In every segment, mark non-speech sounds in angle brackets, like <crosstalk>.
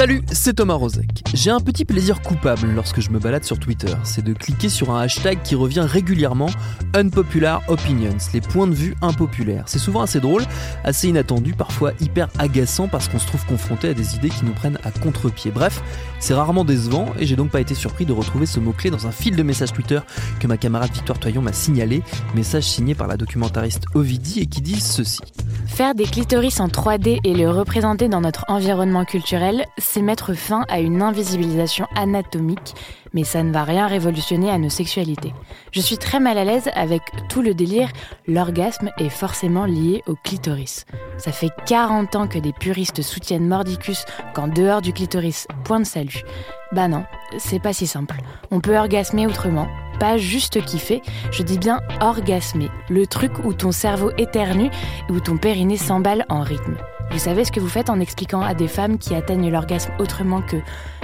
Salut, c'est Thomas Rozek. J'ai un petit plaisir coupable lorsque je me balade sur Twitter, c'est de cliquer sur un hashtag qui revient régulièrement Unpopular Opinions, les points de vue impopulaires. C'est souvent assez drôle, assez inattendu, parfois hyper agaçant parce qu'on se trouve confronté à des idées qui nous prennent à contre-pied. Bref, c'est rarement décevant et j'ai donc pas été surpris de retrouver ce mot-clé dans un fil de messages Twitter que ma camarade Victoire Toyon m'a signalé, message signé par la documentariste Ovidie et qui dit ceci. Faire des clitoris en 3D et les représenter dans notre environnement culturel, c'est mettre fin à une invisibilisation anatomique, mais ça ne va rien révolutionner à nos sexualités. Je suis très mal à l'aise avec tout le délire, l'orgasme est forcément lié au clitoris. Ça fait 40 ans que des puristes soutiennent Mordicus qu'en dehors du clitoris, point de salut. Bah non, c'est pas si simple. On peut orgasmer autrement, pas juste kiffer, je dis bien orgasmer, le truc où ton cerveau éternue et où ton périnée s'emballe en rythme. Vous savez ce que vous faites en expliquant à des femmes qui atteignent l'orgasme autrement que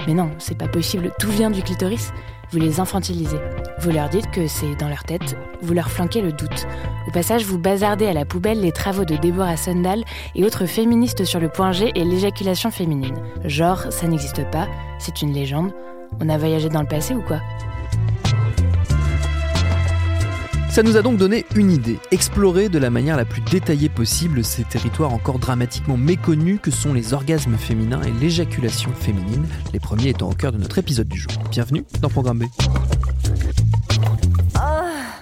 mais non, c'est pas possible, tout vient du clitoris Vous les infantilisez. Vous leur dites que c'est dans leur tête, vous leur flanquez le doute. Au passage, vous bazardez à la poubelle les travaux de Deborah Sundal et autres féministes sur le point G et l'éjaculation féminine. Genre, ça n'existe pas, c'est une légende. On a voyagé dans le passé ou quoi? Ça nous a donc donné une idée, explorer de la manière la plus détaillée possible ces territoires encore dramatiquement méconnus que sont les orgasmes féminins et l'éjaculation féminine, les premiers étant au cœur de notre épisode du jour. Bienvenue dans Programme B.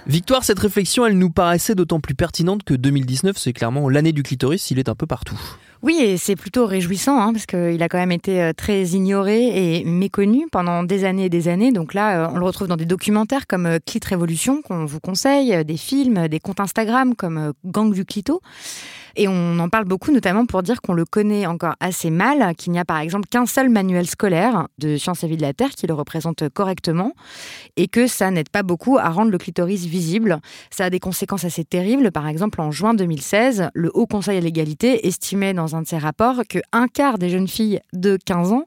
Victoire, cette réflexion, elle nous paraissait d'autant plus pertinente que 2019, c'est clairement l'année du clitoris, il est un peu partout. Oui, et c'est plutôt réjouissant, hein, parce qu'il a quand même été euh, très ignoré et méconnu pendant des années et des années. Donc là, euh, on le retrouve dans des documentaires comme euh, Clit Révolution, qu'on vous conseille, des films, des comptes Instagram comme Gang du Clito. Et on en parle beaucoup, notamment pour dire qu'on le connaît encore assez mal, qu'il n'y a par exemple qu'un seul manuel scolaire de sciences et vie de la Terre qui le représente correctement, et que ça n'aide pas beaucoup à rendre le clitoris visible. Ça a des conséquences assez terribles. Par exemple, en juin 2016, le Haut Conseil à l'égalité estimait dans un de ses rapports que un quart des jeunes filles de 15 ans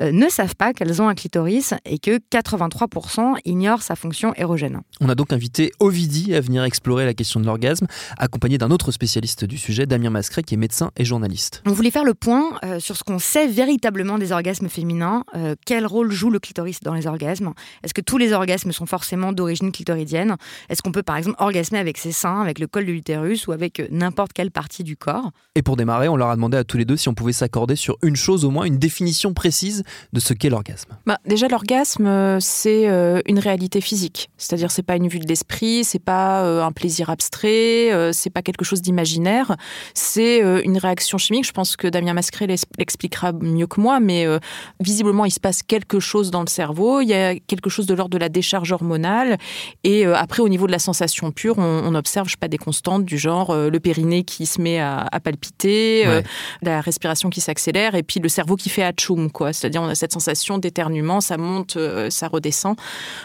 euh, ne savent pas qu'elles ont un clitoris et que 83% ignorent sa fonction érogène. On a donc invité Ovidie à venir explorer la question de l'orgasme, accompagné d'un autre spécialiste du sujet, Damien Mascret, qui est médecin et journaliste. On voulait faire le point euh, sur ce qu'on sait véritablement des orgasmes féminins. Euh, quel rôle joue le clitoris dans les orgasmes? Est-ce que tous les orgasmes sont forcément d'origine clitoridienne? Est-ce qu'on peut par exemple orgasmer avec ses seins, avec le col de l'utérus ou avec euh, n'importe quelle partie du corps? Et pour démarrer, on leur a demandé à tous les deux si on pouvait s'accorder sur une chose au moins, une définition précise de ce qu'est l'orgasme. Bah, déjà, l'orgasme, c'est euh, une réalité physique. C'est-à-dire, c'est pas une vue de l'esprit, c'est pas euh, un plaisir abstrait, euh, c'est pas quelque chose d'imaginaire. C'est euh, une réaction chimique. Je pense que Damien Mascret l'ex- l'expliquera mieux que moi, mais euh, visiblement, il se passe quelque chose dans le cerveau. Il y a quelque chose de l'ordre de la décharge hormonale. Et euh, après, au niveau de la sensation pure, on, on observe, je sais pas, des constantes du genre le périnée qui se met à, à palpiter, Ouais. la respiration qui s'accélère, et puis le cerveau qui fait atchoum, quoi. C'est-à-dire, on a cette sensation d'éternuement, ça monte, ça redescend.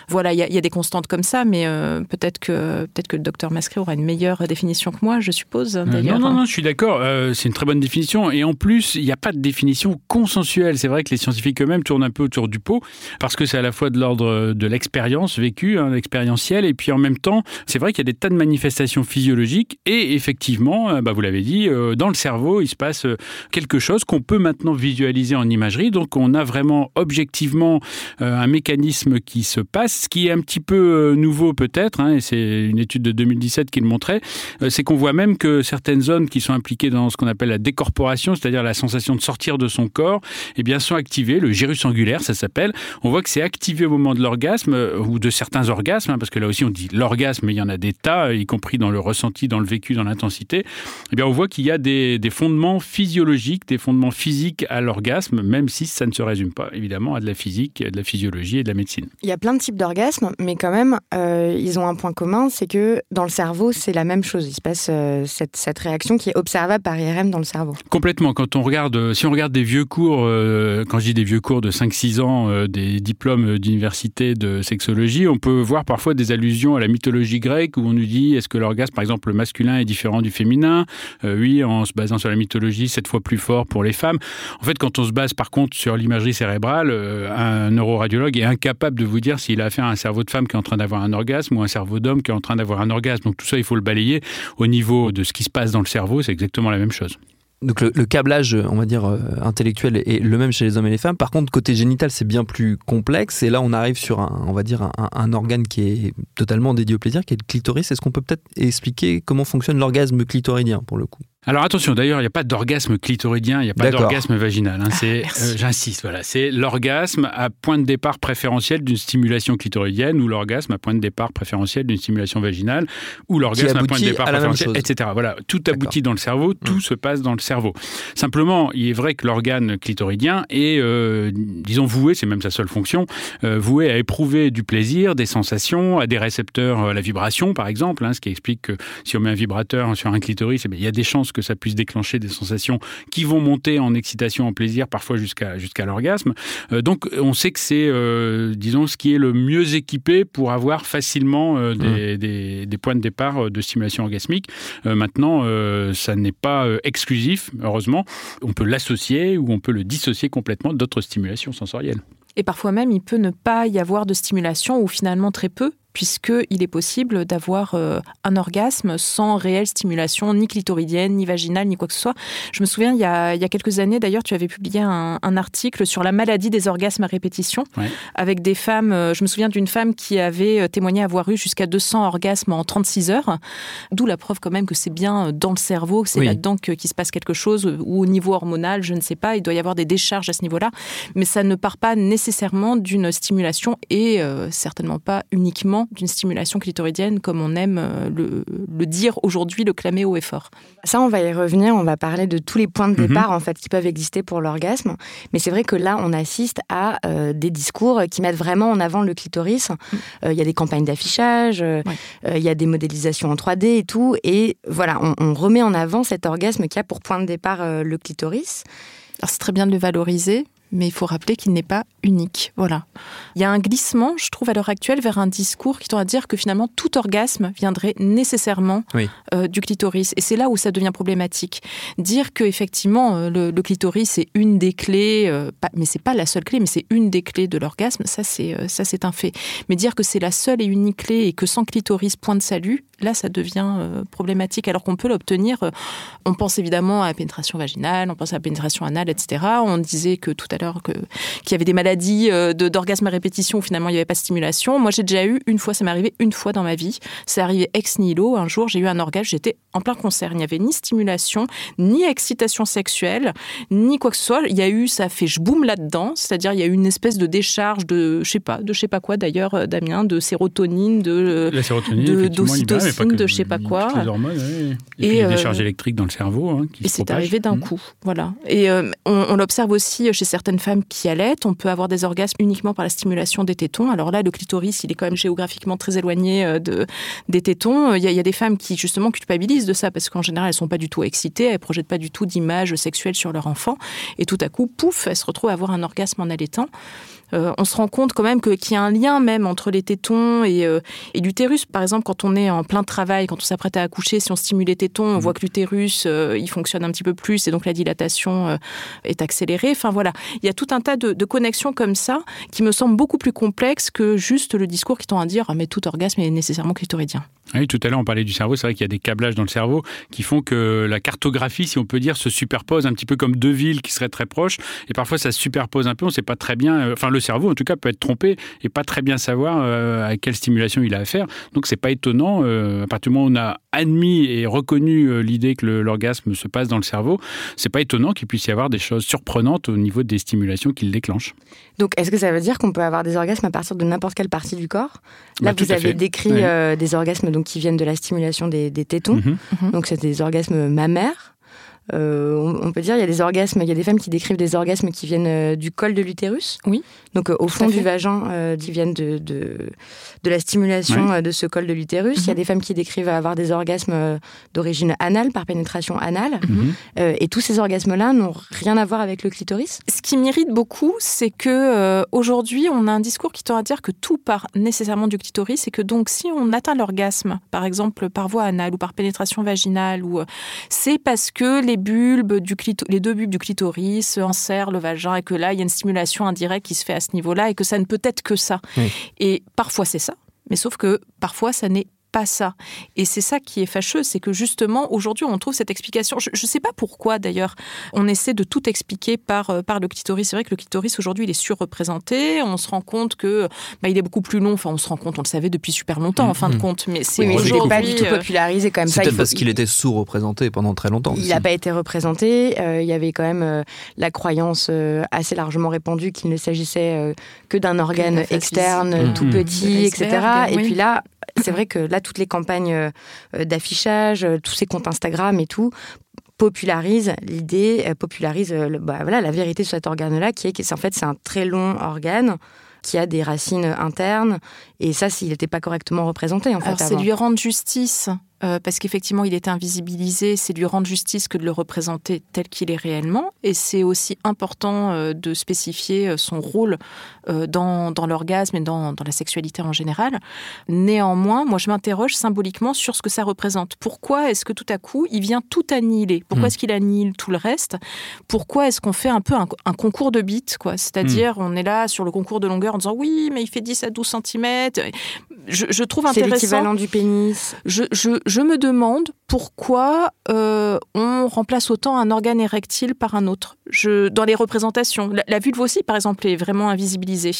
Voilà, il y, a- il y a des constantes comme ça, mais euh, peut-être que peut-être que le docteur Mascret aura une meilleure définition que moi, je suppose. D'ailleurs, non, non, non, je suis d'accord. euh, c'est une très bonne définition. Et en plus, il n'y a pas de définition consensuelle. C'est vrai que les scientifiques eux-mêmes tournent un peu autour du pot parce que c'est à la fois de l'ordre de l'expérience vécue, hein, expérientielle, et puis en même temps, c'est vrai qu'il y a des tas de manifestations physiologiques. Et effectivement, euh, bah, vous l'avez dit, euh, dans le cerveau, il se passe euh, quelque chose qu'on peut maintenant visualiser en imagerie. Donc, on a vraiment objectivement euh, un mécanisme qui se passe, ce qui est un petit peu euh, nouveau peut-être. hein, et c'est une étude de 2017 qui le montrait. Euh, c'est qu'on voit même que certaines zones qui sont impliquées dans ce qu'on appelle la décorporation, c'est-à-dire la sensation de sortir de son corps, eh bien, sont activées. Le gyrus angulaire, ça s'appelle. On voit que c'est activé au moment de l'orgasme euh, ou de certains orgasmes, hein, parce que là aussi on dit l'orgasme, mais il y en a des tas, y compris dans le ressenti, dans le vécu, dans l'intensité. Eh bien, on voit qu'il y a des, fondements physiologiques, des fondements physiques à l'orgasme, même si ça ne se résume pas évidemment à de la physique, de la physiologie et de la médecine. Il y a plein de types d'orgasmes, mais quand même, euh, ils ont un point commun, c'est que dans le cerveau, c'est la même chose. Il se passe euh, cette réaction qui est observable par IRM dans le cerveau. Complètement. Quand on regarde, euh, si on regarde des vieux cours, euh, quand je dis des vieux cours de 5-6 ans, euh, des diplômes d'université de sexologie, on peut voir parfois des allusions à la mythologie grecque où on nous dit est-ce que l'orgasme, par exemple, le masculin est différent du féminin? Oui, en se basant sur la mythologie, sept fois plus fort pour les femmes. En fait, quand on se base par contre sur l'imagerie cérébrale, un neuroradiologue est incapable de vous dire s'il a affaire à un cerveau de femme qui est en train d'avoir un orgasme ou un cerveau d'homme qui est en train d'avoir un orgasme. Donc tout ça, il faut le balayer au niveau de ce qui se passe dans le cerveau. C'est exactement la même chose. Donc le, câblage, on va dire, euh, intellectuel est le même chez les hommes et les femmes. Par contre, côté génital, c'est bien plus complexe. Et là, on arrive sur un, va dire, un, un organe qui est totalement dédié au plaisir, qui est le clitoris. Est-ce qu'on peut peut-être expliquer comment fonctionne l'orgasme clitoridien, pour le coup? Alors attention, d'ailleurs, il n'y a pas d'orgasme clitoridien, il n'y a pas d'orgasme vaginal. hein. C'est, merci. euh, j'insiste, voilà, c'est l'orgasme à point de départ préférentiel d'une stimulation clitoridienne ou l'orgasme à point de départ préférentiel d'une stimulation vaginale ou l'orgasme à point de départ préférentiel, etc. Voilà, tout aboutit dans le cerveau, tout Mm. se passe dans le cerveau. Simplement, il est vrai que l'organe clitoridien est, euh, disons, voué, c'est même sa seule fonction, euh, voué à éprouver du plaisir, des sensations, à des récepteurs euh, à la vibration, par exemple, hein, ce qui explique que si on met un vibrateur sur un clitoris, eh bien, il y a des chances que ça puisse déclencher des sensations qui vont monter en excitation, en plaisir, parfois jusqu'à jusqu'à l'orgasme. Euh, donc, on sait que c'est, euh, disons, ce qui est le mieux équipé pour avoir facilement euh, des, des- des points de départ de stimulation orgasmique. Euh, maintenant, euh, ça n'est pas exclusif, heureusement. On peut l'associer ou on peut le dissocier complètement d'autres stimulations sensorielles. Et parfois même, il peut ne pas y avoir de stimulation ou finalement très peu, puisqu'il est possible d'avoir euh, un orgasme sans réelle stimulation, ni clitoridienne, ni vaginale, ni quoi que ce soit. Je me souviens, il y a, il y a quelques années, d'ailleurs, tu avais publié un, un article sur la maladie des orgasmes à répétition, Ouais. avec des femmes, euh, je me souviens d'une femme qui avait euh, témoigné avoir eu jusqu'à 200 orgasmes en 36 heures, d'où la preuve quand même que c'est bien dans le cerveau, que c'est Oui. là-dedans qu'il se passe quelque chose, ou au niveau hormonal, je ne sais pas, il doit y avoir des décharges à ce niveau-là mais ça ne part pas nécessairement d'une stimulation et euh, certainement pas uniquement d'une stimulation clitoridienne comme on aime euh, le, le dire aujourd'hui, le clamer haut et fort. Ça, on va y revenir. On va parler de tous les points de Mhm. départ en fait qui peuvent exister pour l'orgasme. Mais c'est vrai que là, on assiste à euh, des discours qui mettent vraiment en avant le clitoris. Euh, Il y a des campagnes d'affichage, euh, Ouais. euh, il y a des modélisations en 3D et tout. Et voilà, on, on remet en avant cet orgasme qui a pour point de départ euh, le clitoris. Alors c'est très bien de le valoriser, mais il faut rappeler qu'il n'est pas unique. Voilà. Il y a un glissement, je trouve, à l'heure actuelle, vers un discours qui tend à dire que finalement tout orgasme viendrait nécessairement Oui. euh, du clitoris. Et c'est là où ça devient problématique. Dire que effectivement euh, le, le clitoris est une des clés, euh, pas- mais c'est pas la seule clé, mais c'est une des clés de l'orgasme, ça c'est euh, ça c'est un fait. Mais dire que c'est la seule et unique clé et que sans clitoris point de salut, là ça devient euh, problématique. Alors qu'on peut l'obtenir. euh, on pense évidemment à la pénétration vaginale, on pense à la pénétration anale, etc. On disait que tout à l'heure que qu'il y avait des maladies euh, de- d'orgasme à répétition où finalement il n'y avait pas de stimulation. Moi j'ai déjà eu une fois, ça m'est arrivé une fois dans ma vie. C'est arrivé ex nihilo. Un jour j'ai eu un orgasme, j'étais en plein concert. Il n'y avait ni stimulation, ni excitation sexuelle, ni quoi que ce soit. Il y a eu, ça a fait je boum là-dedans. C'est-à-dire il y a eu une espèce de décharge de, je sais pas, de je sais pas quoi d'ailleurs, euh, Damien, de sérotonine, de La sérotonine, de- que- de je sais pas quoi. hormones. Et, Et, puis euh, des charges électriques dans le cerveau. hein, qui Et c'est arrivé d'un Mhm. coup, voilà. Et euh, on, on l'observe aussi chez certaines femmes qui allaitent. On peut avoir des orgasmes uniquement par la stimulation des tétons. Alors là, le clitoris, il est quand même géographiquement très éloigné euh, de, des tétons. Il y, a, il y a des femmes qui justement culpabilisent de ça parce qu'en général, elles sont pas du tout excitées, elles projettent pas du tout d'images sexuelles sur leur enfant. Et tout à coup, pouf, elles se retrouvent à avoir un orgasme en allaitant. Euh, on se rend compte quand même que- qu'il y a un lien même entre les tétons et, euh, et l'utérus. Par exemple, quand on est en plein travail, quand on s'apprête à accoucher, si on stimule les tétons, on voit que l'utérus, euh, il fonctionne un petit peu plus et donc la dilatation est accélérée. Enfin voilà, il y a tout un tas de, de connexions comme ça qui me semblent beaucoup plus complexes que juste le discours qui tend à dire ah, mais tout orgasme est nécessairement clitoridien. Ah Oui, tout à l'heure, on parlait du cerveau. C'est vrai qu'il y a des câblages dans le cerveau qui font que la cartographie, si on peut dire, se superpose un petit peu comme deux villes qui seraient très proches. Et parfois, ça se superpose un peu. On ne sait pas très bien. euh, Enfin, le cerveau, en tout cas, peut être trompé et pas très bien savoir euh, à quelle stimulation il a affaire. Donc, c'est pas étonnant. euh, à partir du moment où on a admis et reconnu l'idée que l'orgasme se passe dans le cerveau, c'est pas étonnant qu'il puisse y avoir des choses surprenantes au niveau des stimulations qu'il déclenche. Donc, est-ce que ça veut dire qu'on peut avoir des orgasmes à partir de n'importe quelle partie du corps? Là, Bah, vous avez fait. décrit Oui. euh, des orgasmes donc, qui viennent de la stimulation des, des tétons. Mhm. Donc, c'est des orgasmes mammaires. Euh, on, on peut dire il y a des orgasmes, il y a des femmes qui décrivent des orgasmes qui viennent euh, du col de l'utérus. Oui. Donc euh, au fond du vagin, euh, qui viennent de, de, de la stimulation euh, de ce col de l'utérus. Il y a Mhm. des femmes qui décrivent avoir des orgasmes euh, d'origine anale, par pénétration anale. Mhm. Euh, et tous ces orgasmes-là n'ont rien à voir avec le clitoris. Ce qui m'irrite beaucoup, c'est que euh, aujourd'hui, on a un discours qui tend à dire que tout part nécessairement du clitoris et que donc si on atteint l'orgasme, par exemple par voie anale ou par pénétration vaginale, ou euh, c'est parce que les bulbes du clito- les deux bulbes du clitoris enserrent le vagin et que là il y a une stimulation indirecte qui se fait à ce niveau-là et que ça ne peut être que ça. Oui. Et parfois c'est ça, mais sauf que parfois ça n'est pas ça. Et c'est ça qui est fâcheux, c'est que justement, aujourd'hui, on trouve cette explication. Je ne sais pas pourquoi, d'ailleurs, on essaie de tout expliquer par, euh, par le clitoris. C'est vrai que le clitoris, aujourd'hui, il est surreprésenté. On se rend compte que bah, il est beaucoup plus long. Enfin, on se rend compte, on le savait depuis super longtemps, en fin de Mhm. compte. Mais c'est Oui, mais pas du tout euh, popularisé comme C'est peut-être faut- parce qu'il était sous-représenté pendant très longtemps. Il n'a pas été représenté. Euh, il y avait quand même euh, la croyance euh, assez largement répandue qu'il ne s'agissait euh, que d'un organe externe, euh, tout petit, etc. Et oui. puis là, c'est vrai que là, toutes les campagnes euh, d'affichage, euh, tous ces comptes Instagram et tout popularisent l'idée, euh, popularisent euh, le- bah, voilà, la vérité sur cet organe-là, qui est que c'est en fait c'est un très long organe qui a des racines internes. Et ça, s'il n'était pas correctement représenté, en fait. Alors, c'est avant. lui rendre justice, euh, parce qu'effectivement, il est invisibilisé, c'est lui rendre justice que de le représenter tel qu'il est réellement. Et c'est aussi important euh, de spécifier euh, son rôle euh, dans, dans l'orgasme et dans, dans la sexualité en général. Néanmoins, moi, je m'interroge symboliquement sur ce que ça représente. Pourquoi est-ce que tout à coup, il vient tout annihiler? Pourquoi Mm. est-ce qu'il annihile tout le reste? Pourquoi est-ce qu'on fait un peu un, un concours de bits quoi? C'est-à-dire, on est là sur le concours de longueur en disant oui, mais il fait 10 à 12 cm. Je, je trouve C'est intéressant. l'équivalent du pénis. Je, je- je me demande pourquoi euh, on remplace autant un organe érectile par un autre. Je, dans les représentations, la, la vulve aussi, par exemple, est vraiment invisibilisée.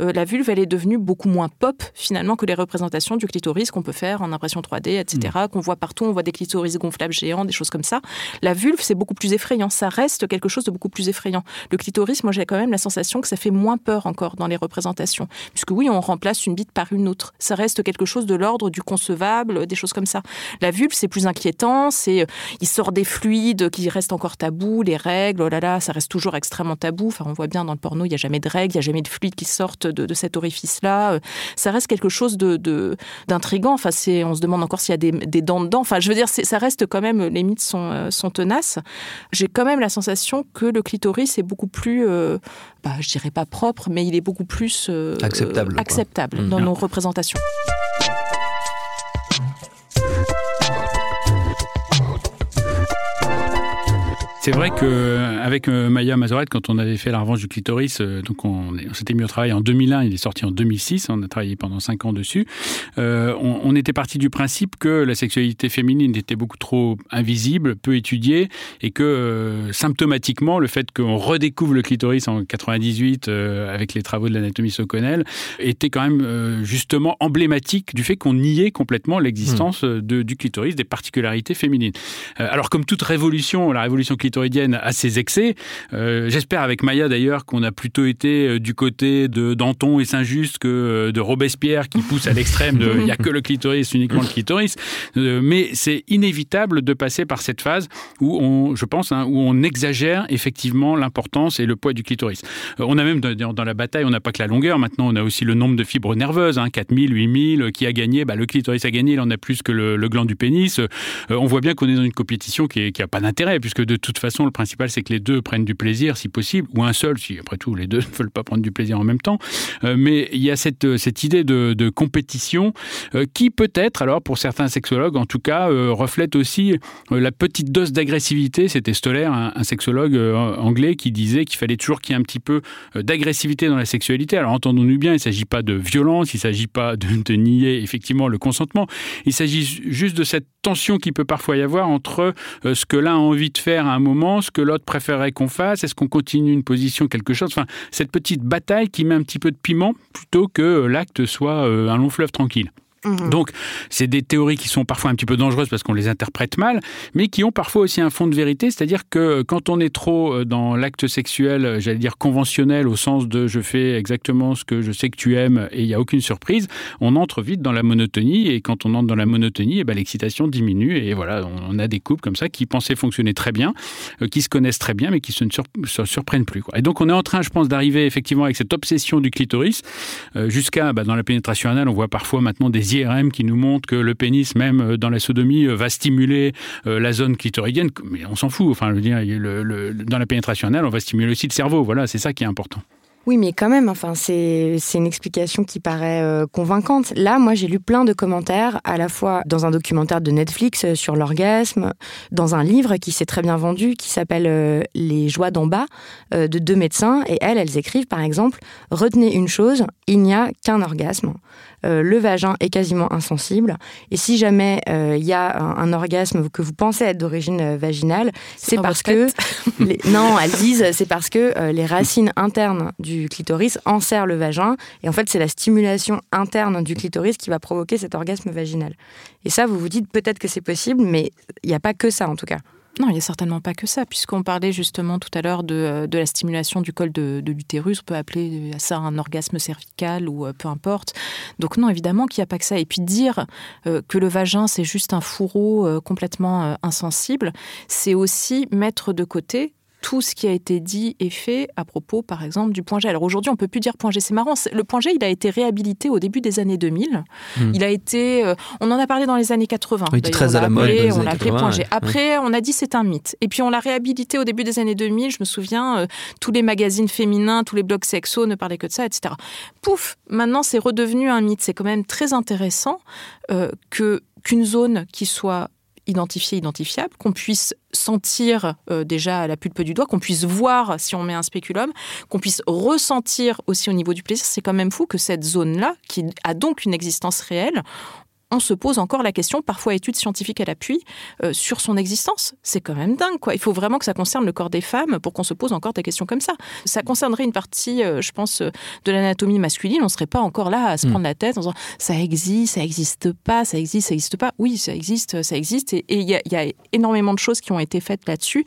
Euh, la vulve, elle est devenue beaucoup moins pop finalement que les représentations du clitoris qu'on peut faire en impression 3D, etc. Qu'on voit partout, on voit des clitoris gonflables géants, des choses comme ça. La vulve, c'est beaucoup plus effrayant. Ça reste quelque chose de beaucoup plus effrayant. Le clitoris, moi, j'ai quand même la sensation que ça fait moins peur encore dans les représentations, puisque oui, on remplace une bite par une autre. Ça reste quelque chose de l'ordre du concevable, des choses comme ça. La vulve, c'est plus inquiétant, c'est euh, il sort des fluides qui restent encore tabous, les règles, oh là là, ça reste toujours extrêmement tabou. Enfin, on voit bien dans le porno, il n'y a jamais de règles, il n'y a jamais de fluides qui sortent de, de cet orifice-là. Euh, Ça reste quelque chose de d'intrigant. Enfin, c'est, on se demande encore s'il y a des, des dents dedans. Enfin, je veux dire, ça reste quand même, les mythes sont, euh, sont tenaces. J'ai quand même la sensation que le clitoris est beaucoup plus, euh, bah, je dirais pas propre, mais il est beaucoup plus euh, Acceptable, Mhm. dans nos représentations. Thank you. C'est vrai que avec euh, Maya Mazorette, quand on avait fait la revanche du clitoris, euh, donc on, s'était mis au travail en 2001, il est sorti en 2006, on a travaillé pendant cinq ans dessus. Euh, on, on était parti du principe que la sexualité féminine était beaucoup trop invisible, peu étudiée, et que euh, symptomatiquement, le fait qu'on redécouvre le clitoris en 98 euh, avec les travaux de l'anatomie Soconnel était quand même euh, justement emblématique du fait qu'on niait complètement l'existence euh, de- du clitoris, des particularités féminines. Euh, alors comme toute révolution, la révolution a ses excès. Euh, J'espère avec Maya d'ailleurs qu'on a plutôt été euh, du côté de Danton et Saint-Just que euh, de Robespierre qui pousse à l'extrême de il n'y a que le clitoris, uniquement le clitoris. Mais c'est inévitable de passer par cette phase où on, je pense, hein, où on exagère effectivement l'importance et le poids du clitoris. On a même dans, la bataille, on n'a pas que la longueur, maintenant on a aussi le nombre de fibres nerveuses, hein, 4000, 8000, qui a gagné, bah, le clitoris a gagné, il en a plus que le, gland du pénis. On voit bien qu'on est dans une compétition qui n'a pas d'intérêt, puisque de toute façon, le principal, c'est que les deux prennent du plaisir, si possible, ou un seul, si après tout les deux <laughs> ne veulent pas prendre du plaisir en même temps. Euh, mais il y a cette, cette idée de, compétition euh, qui peut-être, alors pour certains sexologues en tout cas, euh, reflète aussi la petite dose d'agressivité. C'était Stoller, un, sexologue anglais, qui disait qu'il fallait toujours qu'il y ait un petit peu d'agressivité dans la sexualité. Alors entendons-nous bien, il ne s'agit pas de violence, il ne s'agit pas de, de nier effectivement le consentement, il s'agit juste de cette tension qui peut parfois y avoir entre euh, ce que l'un a envie de faire à un moment, ce que l'autre préférerait qu'on fasse, est-ce qu'on continue une position, quelque chose, enfin cette petite bataille qui met un petit peu de piment plutôt que l'acte soit euh, un long fleuve tranquille. Mmh. Donc, c'est des théories qui sont parfois un petit peu dangereuses parce qu'on les interprète mal, mais qui ont parfois aussi un fond de vérité, c'est-à-dire que quand on est trop euh, dans l'acte sexuel, euh, j'allais dire conventionnel, au sens de je fais exactement ce que je sais que tu aimes et il n'y a aucune surprise, on entre vite dans la monotonie et quand on entre dans la monotonie, eh ben, l'excitation diminue et voilà, on a des couples comme ça qui pensaient fonctionner très bien, euh, qui se connaissent très bien, mais qui se ne se surprennent plus. Et donc, on est en train, je pense, d'arriver effectivement avec cette obsession du clitoris jusqu'à, bah, dans la pénétration anale, on voit parfois maintenant des IRM qui nous montre que le pénis, même euh, dans la sodomie, euh, va stimuler euh, la zone clitoridienne. Mais on s'en fout. Enfin, je dire, dans la pénétration anale, on va stimuler aussi le cerveau. Voilà, c'est ça qui est important. Oui, mais quand même, enfin, c'est une explication qui paraît convaincante. Là, moi, j'ai lu plein de commentaires, à la fois dans un documentaire de Netflix sur l'orgasme, dans un livre qui s'est très bien vendu, qui s'appelle Les joies d'en bas, de deux médecins. Et elles, elles écrivent, par exemple, retenez une chose, il n'y a qu'un orgasme. Le vagin est quasiment insensible. Et si jamais il y a un, orgasme que vous pensez être d'origine vaginale, c'est parce que... <laughs> Les... Non, elles disent, c'est parce que les racines internes du clitoris enserre le vagin. Et en fait, c'est la stimulation interne du clitoris qui va provoquer cet orgasme vaginal. Et ça, vous vous dites peut-être que c'est possible, mais il n'y a pas que ça en tout cas. Non, il n'y a certainement pas que ça, puisqu'on parlait justement tout à l'heure de, euh, la stimulation du col de, l'utérus. On peut appeler ça un orgasme cervical ou euh, peu importe. Donc non, évidemment qu'il n'y a pas que ça. Et puis dire euh, que le vagin, c'est juste un fourreau complètement insensible, c'est aussi mettre de côté tout ce qui a été dit et fait à propos, par exemple, du point G. Alors aujourd'hui, on peut plus dire point G. C'est marrant. Le point G, il a été réhabilité au début des années 2000. Hmm. Il a été, euh, on en a parlé dans les années 80. Oui, très à la mode. On l'a appelé point G. Après, on a dit c'est un mythe. Et puis on l'a réhabilité au début des années 2000. Je me souviens, euh, tous les magazines féminins, tous les blogs sexo ne parlaient que de ça, etc. Pouf, maintenant c'est redevenu un mythe. C'est quand même très intéressant euh, que qu'une zone qui soit identifié, identifiable, qu'on puisse sentir euh, déjà la pulpe du doigt, qu'on puisse voir si on met un spéculum, qu'on puisse ressentir aussi au niveau du plaisir. C'est quand même fou que cette zone-là, qui a donc une existence réelle, on se pose encore la question, parfois études scientifiques à l'appui, euh, sur son existence. C'est quand même dingue, quoi. Il faut vraiment que ça concerne le corps des femmes pour qu'on se pose encore des questions comme ça. Ça concernerait une partie, euh, je pense, euh, de l'anatomie masculine. On ne serait pas encore là à se hmm. prendre la tête en disant ça existe, ça n'existe pas, ça existe, ça n'existe pas. Oui, ça existe, ça existe. Et il y, a énormément de choses qui ont été faites là-dessus,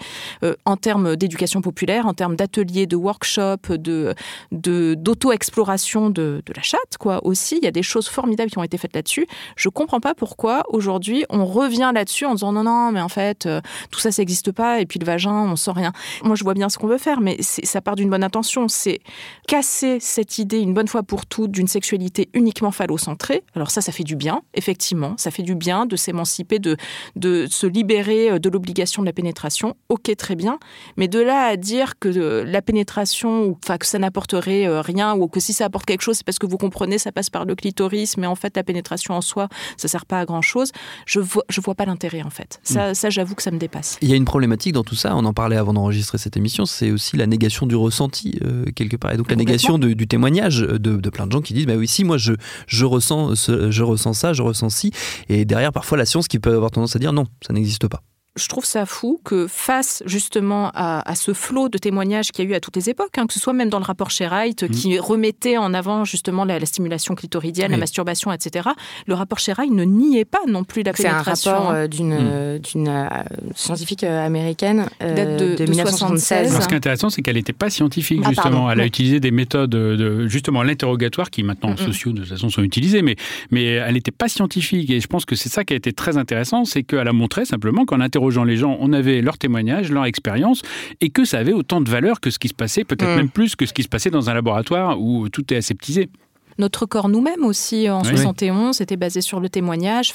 en termes d'éducation populaire, en termes d'ateliers, de workshops, de d'auto-exploration de, de, la chatte, quoi. Aussi, il y a des choses formidables qui ont été faites là-dessus. Je comprends pas pourquoi aujourd'hui on revient là-dessus en disant non, non, mais en fait, euh, tout ça, ça n'existe pas, et puis le vagin, on sent rien. Moi, je vois bien ce qu'on veut faire, mais ça part d'une bonne intention. C'est casser cette idée une bonne fois pour toutes d'une sexualité uniquement phallocentrée. Alors ça, ça fait du bien, effectivement. Ça fait du bien de s'émanciper, de, de se libérer euh, de l'obligation de la pénétration. Ok, très bien. Mais de là à dire que euh, la pénétration, ou que ça n'apporterait rien, ou que si ça apporte quelque chose, c'est parce que vous comprenez, ça passe par le clitoris, mais en fait, la pénétration en soi, ça sert pas à grand chose. Je vois, je vois pas l'intérêt en fait. Ça, mm. ça j'avoue que ça me dépasse. Il y a une problématique dans tout ça. On en parlait avant d'enregistrer cette émission. C'est aussi la négation du ressenti euh, quelque part, et donc la négation du témoignage de, plein de gens qui disent bah oui, si moi je je ressens je ressens ça, je ressens ci, et derrière parfois la science qui peut avoir tendance à dire non, ça n'existe pas je trouve ça fou que face justement à, ce flot de témoignages qu'il y a eu à toutes les époques, hein, que ce soit même dans le rapport Sherright mmh. qui remettait en avant justement la, stimulation clitoridienne, la masturbation, etc. Le rapport Sherright ne niait pas non plus la pénétration. C'est un rapport euh, d'une mmh. d'une euh, scientifique euh, américaine de, de, 1976. ce qui est intéressant, c'est qu'elle n'était pas scientifique ah, justement. Elle a utilisé des méthodes de, justement l'interrogatoire qui maintenant mmh, sociaux de toute façon sont utilisées, mais mais elle n'était pas scientifique. Et je pense que c'est ça qui a été très intéressant, c'est qu'elle a montré simplement qu'en interrogeant les gens, on avait leur témoignage, leur expérience, et que ça avait autant de valeur que ce qui se passait, peut-être mm. même plus que ce qui se passait dans un laboratoire où tout est aseptisé. Notre corps nous-mêmes aussi en Oui. 71, c'était basé sur le témoignage.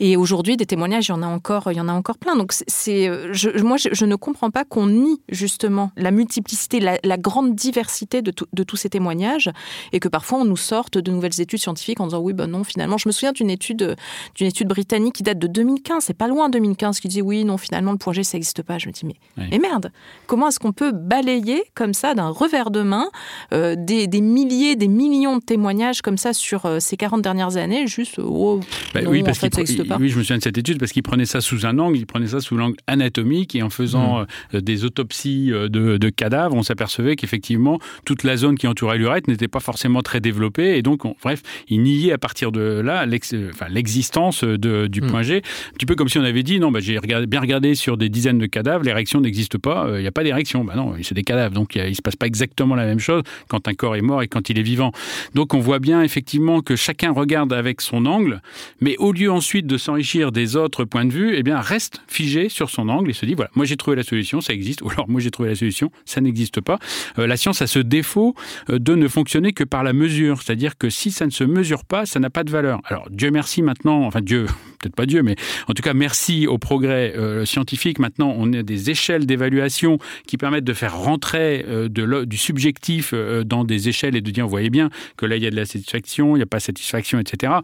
Et aujourd'hui, des témoignages, il y en a encore, il y en a encore plein. Donc, c'est- je, moi, je, je ne comprends pas qu'on nie justement la multiplicité, la, la grande diversité de, tout- de tous ces témoignages, et que parfois on nous sorte de nouvelles études scientifiques en disant oui, ben non, finalement, je me souviens d'une étude, d'une étude britannique qui date de 2015, c'est pas loin 2015, qui dit oui, non, finalement, le point G, ça n'existe pas. Je me dis mais, mais merde, comment est-ce qu'on peut balayer comme ça d'un revers de main euh, des, des milliers, des millions de témoignages comme ça sur euh, ces 40 dernières années, juste, oh, pff, non, oui, en parce fait, n'existe pas. oui, je me souviens de cette étude parce qu'il prenait ça sous un angle, il prenait ça sous l'angle anatomique et en faisant euh, des autopsies euh, de, de cadavres, on s'apercevait qu'effectivement toute la zone qui entourait l'urètre n'était pas forcément très développée et donc, on- bref, il niait à partir de là euh, enfin, l'existence du Mm. point G. Un petit peu comme si on avait dit non, bah, j'ai regardé- bien regardé sur des dizaines de cadavres, l'érection n'existe pas, euh, il n'y a pas d'érection. Bah non, c'est des cadavres, donc il ne se passe pas exactement la même chose quand un corps est mort et quand il est vivant. Donc on voit bien effectivement que chacun regarde avec son angle, mais au lieu ensuite de s'enrichir des autres points de vue, eh bien reste figé sur son angle et se dit voilà, moi j'ai trouvé la solution, ça existe, ou alors moi j'ai trouvé la solution, ça n'existe pas. Euh, la science a ce défaut euh, de ne fonctionner que par la mesure, c'est-à-dire que si ça ne se mesure pas, ça n'a pas de valeur. Alors Dieu merci maintenant, enfin Dieu, <laughs> peut-être pas Dieu, mais en tout cas merci au progrès euh, scientifique. Maintenant, on a des échelles d'évaluation qui permettent de faire rentrer euh, de du subjectif euh, dans des échelles et de dire, vous voyez bien que là, il y a de la satisfaction, il n'y a pas satisfaction, etc.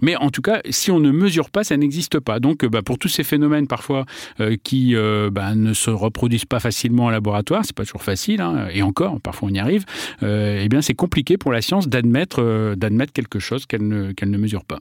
Mais en tout cas, si on ne mesure pas, ça n'existe pas. Donc, euh, bah, pour tous ces phénomènes parfois euh, qui euh, bah, ne se reproduisent pas facilement en laboratoire, c'est pas toujours facile, hein, et encore, parfois on y arrive, eh bien c'est compliqué pour la science d'admettre quelque chose qu'elle ne mesure pas.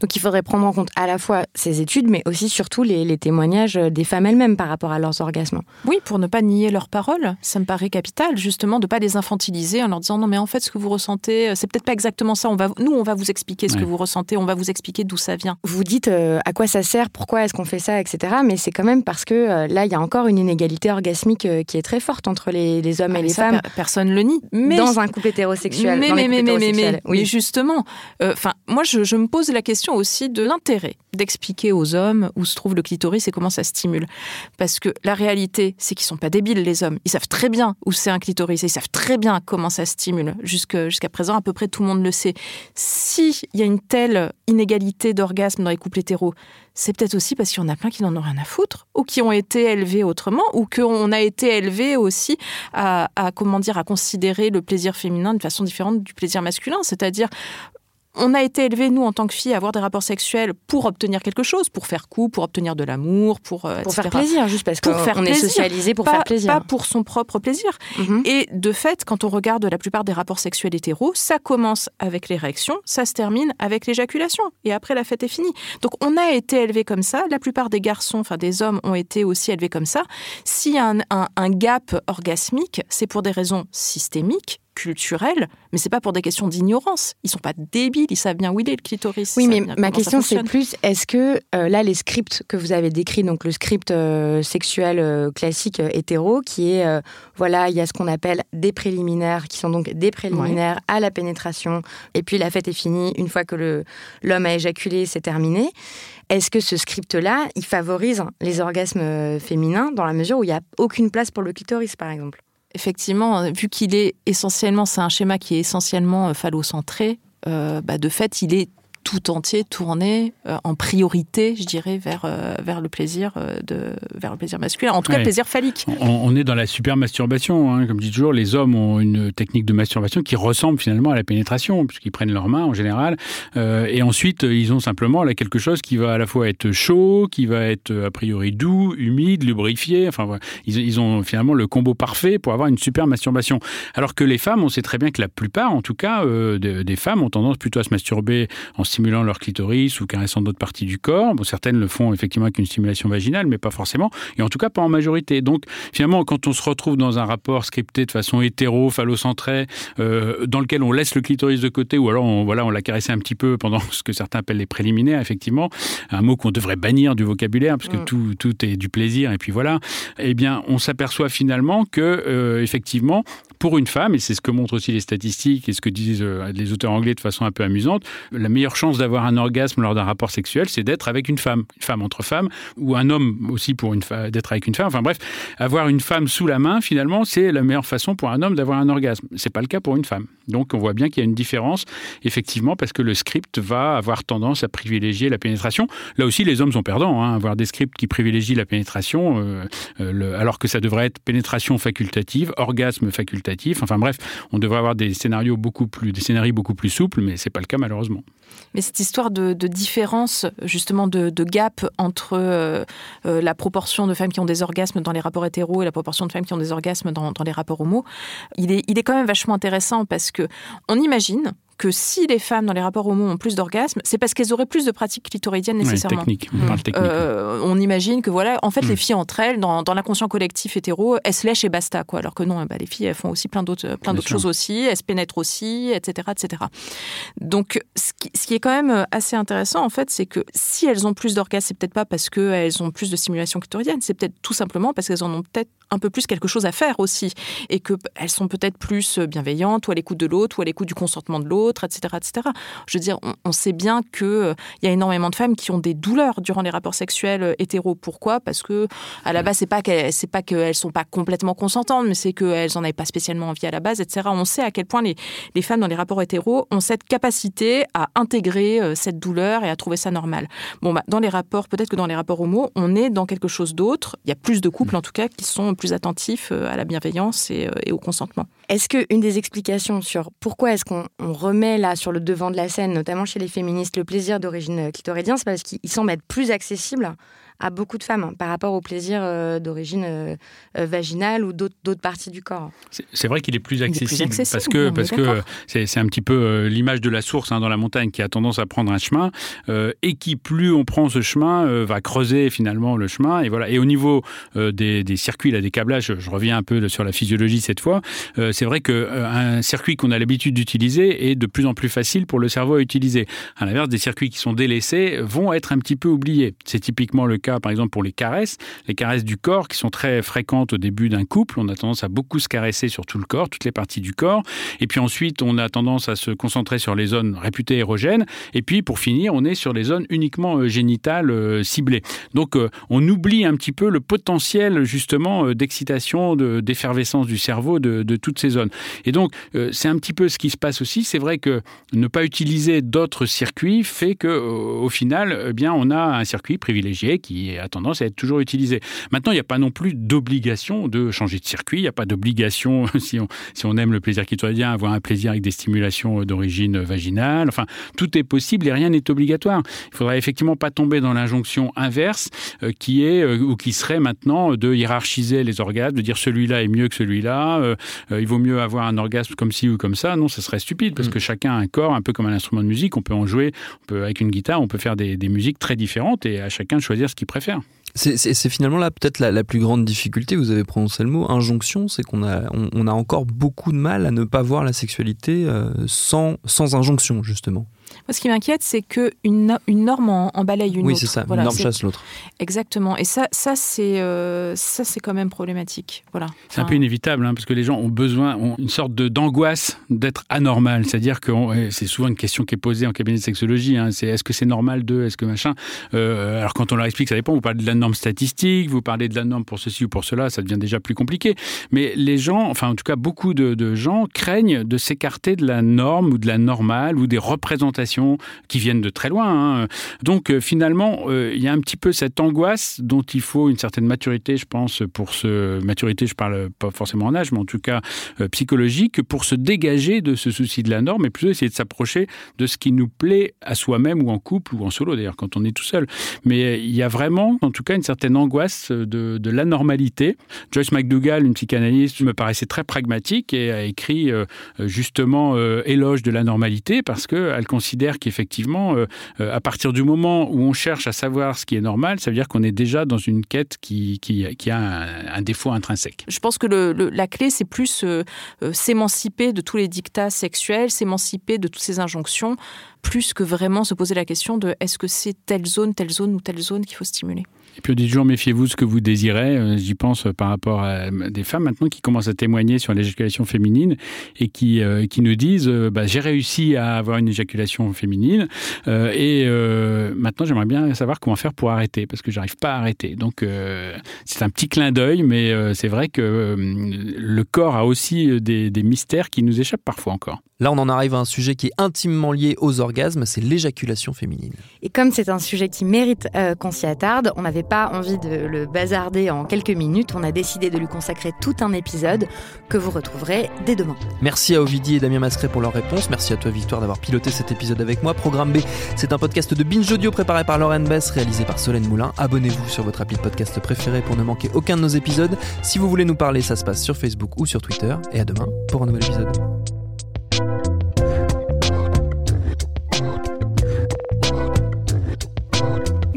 Donc il faudrait prendre en compte à la fois ces études, mais aussi surtout les, les témoignages des femmes elles-mêmes par rapport à leurs orgasmes. Oui, pour ne pas nier leurs paroles, ça me paraît capital, justement, de pas les infantiliser en leur disant non mais en fait ce que vous ressentez, euh, c'est peut-être pas exactement ça. On va, nous, on va vous expliquer ce Ouais. que vous ressentez, on va vous expliquer d'où ça vient. Vous dites euh, à quoi ça sert, pourquoi est-ce qu'on fait ça, etc. Mais c'est quand même parce que euh, là, il y a encore une inégalité orgasmique euh, qui est très forte entre les, les hommes Ah, et les ça, femmes per- personne le nie. Mais dans un couple hétérosexuel. Mais, dans les mais, mais, mais, mais, mais, hétérosexuels. mais oui. justement, euh, enfin, moi, je, je me pose la question aussi de l'intérêt d'expliquer aux hommes où se trouve le clitoris et comment ça stimule. Parce que la réalité, c'est qu'ils sont pas débiles, les hommes. Ils savent très bien où c'est un clitoris et ils savent très bien comment ça stimule. Jusqu'à présent, à peu près tout le monde le sait. S'il y a une telle inégalité d'orgasme dans les couples hétéros, c'est peut-être aussi parce qu'il y en a plein qui n'en ont rien à foutre, ou qui ont été élevés autrement, ou qu'on a été élevé aussi à, à, comment dire, à considérer le plaisir féminin de façon différente du plaisir masculin. C'est-à-dire, on a été élevé, nous, en tant que filles, à avoir des rapports sexuels pour obtenir quelque chose, pour faire coup, pour obtenir de l'amour, pour, euh, Pour etc. faire plaisir, juste parce Pour qu'on est plaisir. socialisé pour pas, faire plaisir. pas pour son propre plaisir. Mhm. Et de fait, quand on regarde la plupart des rapports sexuels hétéros, ça commence avec l'érection, ça se termine avec l'éjaculation. Et après, la fête est finie. Donc, on a été élevé comme ça. La plupart des garçons, enfin des hommes, ont été aussi élevés comme ça. S'il y a un, un- un gap orgasmique, c'est pour des raisons systémiques culturelles, mais c'est pas pour des questions d'ignorance. Ils sont pas débiles, ils savent bien où il est le clitoris. Oui, mais ma question c'est plus est-ce que euh, là les scripts que vous avez décrits, donc le script euh, sexuel euh, classique hétéro, qui est voilà, il y a ce qu'on appelle des préliminaires, qui sont donc des préliminaires à la pénétration, et puis la fête est finie une fois que l'homme a éjaculé, c'est terminé. Est-ce que ce script-là, il favorise les orgasmes féminins dans la mesure où il n'y a aucune place pour le clitoris, par exemple? Effectivement, vu qu'il est essentiellement, c'est un schéma qui est essentiellement euh, phallocentré, euh, bah, de fait, il est tout entier tourné euh, en priorité, je dirais, vers, euh, vers le plaisir euh, de, vers le plaisir masculin. En tout cas, le plaisir phallique. On, on est dans la super masturbation, hein. comme je dis toujours, les hommes ont une technique de masturbation qui ressemble finalement à la pénétration, puisqu'ils prennent leurs mains en général, euh, et ensuite ils ont simplement là quelque chose qui va à la fois être chaud, qui va être a priori doux, humide, lubrifié, enfin voilà. ils, ils ont finalement le combo parfait pour avoir une super masturbation. Alors que les femmes, on sait très bien que la plupart, en tout cas, de- des femmes ont tendance plutôt à se masturber en stimulant leur clitoris ou caressant d'autres parties du corps. Bon, certaines le font effectivement avec une stimulation vaginale, mais pas forcément, et en tout cas pas en majorité. Donc finalement, quand on se retrouve dans un rapport scripté de façon hétéro, phallocentré, euh, dans lequel on laisse le clitoris de côté, ou alors on, voilà, on l'a caressé un petit peu pendant <laughs> ce que certains appellent les préliminaires, effectivement, un mot qu'on devrait bannir du vocabulaire, parce que Mm. tout, tout est du plaisir, et puis voilà, eh bien, on s'aperçoit finalement que, euh, effectivement, pour une femme, et c'est ce que montrent aussi les statistiques et ce que disent euh, les auteurs anglais de façon un peu amusante, la meilleure chance d'avoir un orgasme lors d'un rapport sexuel, c'est d'être avec une femme, une femme entre femmes, ou un homme aussi pour une d'être avec une femme. Enfin bref, avoir une femme sous la main, finalement, c'est la meilleure façon pour un homme d'avoir un orgasme. C'est pas le cas pour une femme. Donc on voit bien qu'il y a une différence, effectivement, parce que le script va avoir tendance à privilégier la pénétration. Là aussi, les hommes sont perdants. Hein, avoir des scripts qui privilégient la pénétration, euh, euh, alors que ça devrait être pénétration facultative, orgasme facultatif. Enfin bref, on devrait avoir des scénarios beaucoup plus, des scénarios beaucoup plus souples, mais c'est pas le cas malheureusement. Mais cette histoire de, différence, justement de, gap entre euh, la proportion de femmes qui ont des orgasmes dans les rapports hétéros et la proportion de femmes qui ont des orgasmes dans, dans les rapports homo, il est, il est quand même vachement intéressant parce que on imagine que si les femmes dans les rapports homo ont plus d'orgasmes, c'est parce qu'elles auraient plus de pratiques clitoridiennes nécessairement. technique, on parle technique. Euh, on imagine que voilà, en fait, les mm. filles entre elles, dans, l'inconscient collectif hétéro, elles se lèchent et basta, quoi. Alors que non, bah, les filles, elles font aussi plein d'autres, plein d'autres choses aussi, elles se pénètrent aussi, etc., etc. Donc, ce qui, ce qui, est quand même assez intéressant, en fait, c'est que si elles ont plus d'orgasmes, c'est peut-être pas parce qu'elles ont plus de stimulation clitorienne, c'est peut-être tout simplement parce qu'elles en ont peut-être un peu plus quelque chose à faire aussi, et qu'elles sont peut-être plus bienveillantes, ou à l'écoute de l'autre, ou à l'écoute du consentement de l'autre, etc., etc. Je veux dire, on, sait bien qu'il euh, il y a énormément de femmes qui ont des douleurs durant les rapports sexuels euh, hétéros. Pourquoi? Parce que à la base, c'est pas qu'elles, c'est pas qu'elles sont pas complètement consentantes, mais c'est qu'elles en avaient pas spécialement envie à la base, etc. On sait à quel point les, les femmes dans les rapports hétéros ont cette capacité à intégrer euh, cette douleur et à trouver ça normal. Bon, bah, dans les rapports, peut-être que dans les rapports homo, on est dans quelque chose d'autre. Il y a plus de couples, en tout cas, qui sont plus attentifs à la bienveillance et, et au consentement. Est-ce qu'une des explications sur pourquoi est-ce qu'on remet là sur le devant de la scène, notamment chez les féministes, le plaisir d'origine clitoridien, c'est parce qu'il semble être plus accessible à beaucoup de femmes hein, par rapport au plaisir euh, d'origine euh, euh, vaginale ou d'autres parties du corps. C'est vrai qu'il est plus accessible, parce que parce que c'est un petit peu l'image de la source hein, dans la montagne qui a tendance à prendre un chemin et qui plus on prend ce chemin va creuser finalement le chemin et voilà. Et au niveau des, des, circuits là des câblages je reviens un peu sur la physiologie cette fois c'est vrai que un circuit qu'on a l'habitude d'utiliser est de plus en plus facile pour le cerveau à utiliser. À l'inverse des circuits qui sont délaissés vont être un petit peu oubliés. C'est typiquement le cas par exemple pour les caresses, les caresses du corps qui sont très fréquentes au début d'un couple. On a tendance à beaucoup se caresser sur tout le corps, toutes les parties du corps. Et puis ensuite, on a tendance à se concentrer sur les zones réputées érogènes. Et puis pour finir, on est sur les zones uniquement euh, génitales euh, ciblées. Donc euh, on oublie un petit peu le potentiel justement d'excitation, d'effervescence du cerveau de, toutes ces zones. Et donc c'est un petit peu ce qui se passe aussi. C'est vrai que ne pas utiliser d'autres circuits fait que au final, eh bien on a un circuit privilégié qui a tendance à être toujours utilisé. Maintenant, il n'y a pas non plus d'obligation de changer de circuit. Il n'y a pas d'obligation, <laughs> si on, si on aime le plaisir clitoridien, avoir un plaisir avec des stimulations d'origine vaginale. Enfin, tout est possible et rien n'est obligatoire. Il faudrait effectivement pas tomber dans l'injonction inverse euh, qui est euh, ou qui serait maintenant de hiérarchiser les orgasmes, de dire celui-là est mieux que celui-là. Euh, il vaut mieux avoir un orgasme comme ci ou comme ça. Non, ce serait stupide parce mm. que chacun a un corps un peu comme un instrument de musique. On peut en jouer, on peut avec une guitare, on peut faire des, des musiques très différentes et à chacun de choisir ce qu'il préfère. C'est finalement là peut-être la, plus grande difficulté, vous avez prononcé le mot, injonction, c'est qu'on a, on, a encore beaucoup de mal à ne pas voir la sexualité euh, sans, sans injonction, justement. Moi, ce qui m'inquiète, c'est qu'une une norme en, balaye une oui, autre. Oui, c'est ça. une norme chasse l'autre. Exactement. Et ça, ça c'est euh, ça, c'est quand même problématique. Voilà. C'est un peu inévitable, hein, parce que les gens ont besoin, ont une sorte de d'angoisse d'être anormal. C'est-à-dire que c'est souvent une question qui est posée en cabinet de sexologie. Hein, c'est est-ce que c'est normal de, est-ce que machin. Euh, alors quand on leur explique, ça dépend. Vous parlez de la norme statistique, vous parlez de la norme pour ceci ou pour cela, ça devient déjà plus compliqué. Mais les gens, enfin en tout cas beaucoup de, de gens craignent de s'écarter de la norme ou de la normale ou des représentations qui viennent de très loin. Hein. Donc euh, finalement, euh, il y a un petit peu cette angoisse dont il faut une certaine maturité, je pense, pour ce maturité, je parle pas forcément en âge, mais en tout cas euh, psychologique, pour se dégager de ce souci de la norme et plutôt essayer de s'approcher de ce qui nous plaît à soi-même ou en couple ou en solo d'ailleurs quand on est tout seul. Mais il y a vraiment, en tout cas, une certaine angoisse de, de l'anormalité. Joyce McDougall, une psychanalyste, me paraissait très pragmatique et a écrit justement éloge de la normalité parce qu'elle considère considère qu'effectivement, euh, euh, à partir du moment où on cherche à savoir ce qui est normal, ça veut dire qu'on est déjà dans une quête qui, a un, défaut intrinsèque. Je pense que la clé, c'est plus euh, s'émanciper de tous les dictats sexuels, s'émanciper de toutes ces injonctions, plus que vraiment se poser la question de est-ce que c'est telle zone, telle zone ou telle zone qu'il faut stimuler. Et puis on dit toujours méfiez-vous de ce que vous désirez. Euh, j'y pense par rapport à des femmes maintenant qui commencent à témoigner sur l'éjaculation féminine et qui, euh, nous disent euh, bah, j'ai réussi à avoir une éjaculation féminine. Euh, et euh, maintenant, j'aimerais bien savoir comment faire pour arrêter, parce que j'arrive pas à arrêter. Donc, euh, c'est un petit clin d'œil, mais euh, c'est vrai que euh, le corps a aussi des mystères qui nous échappent parfois encore. Là, on en arrive à un sujet qui est intimement lié aux orgasmes, c'est l'éjaculation féminine. Et comme c'est un sujet qui mérite euh, qu'on s'y attarde, on n'avait pas envie de le bazarder en quelques minutes. On a décidé de lui consacrer tout un épisode que vous retrouverez dès demain. Merci à Ovidie et Damien Mascret pour leurs réponses. Merci à toi, Victoire, d'avoir piloté cet épisode avec moi. Programme B, c'est un podcast de Binge Audio préparé par Lauren Bess, réalisé par Solène Moulin. Abonnez-vous sur votre appli de podcast préféré pour ne manquer aucun de nos épisodes. Si vous voulez nous parler, ça se passe sur Facebook ou sur Twitter. Et à demain pour un nouvel épisode.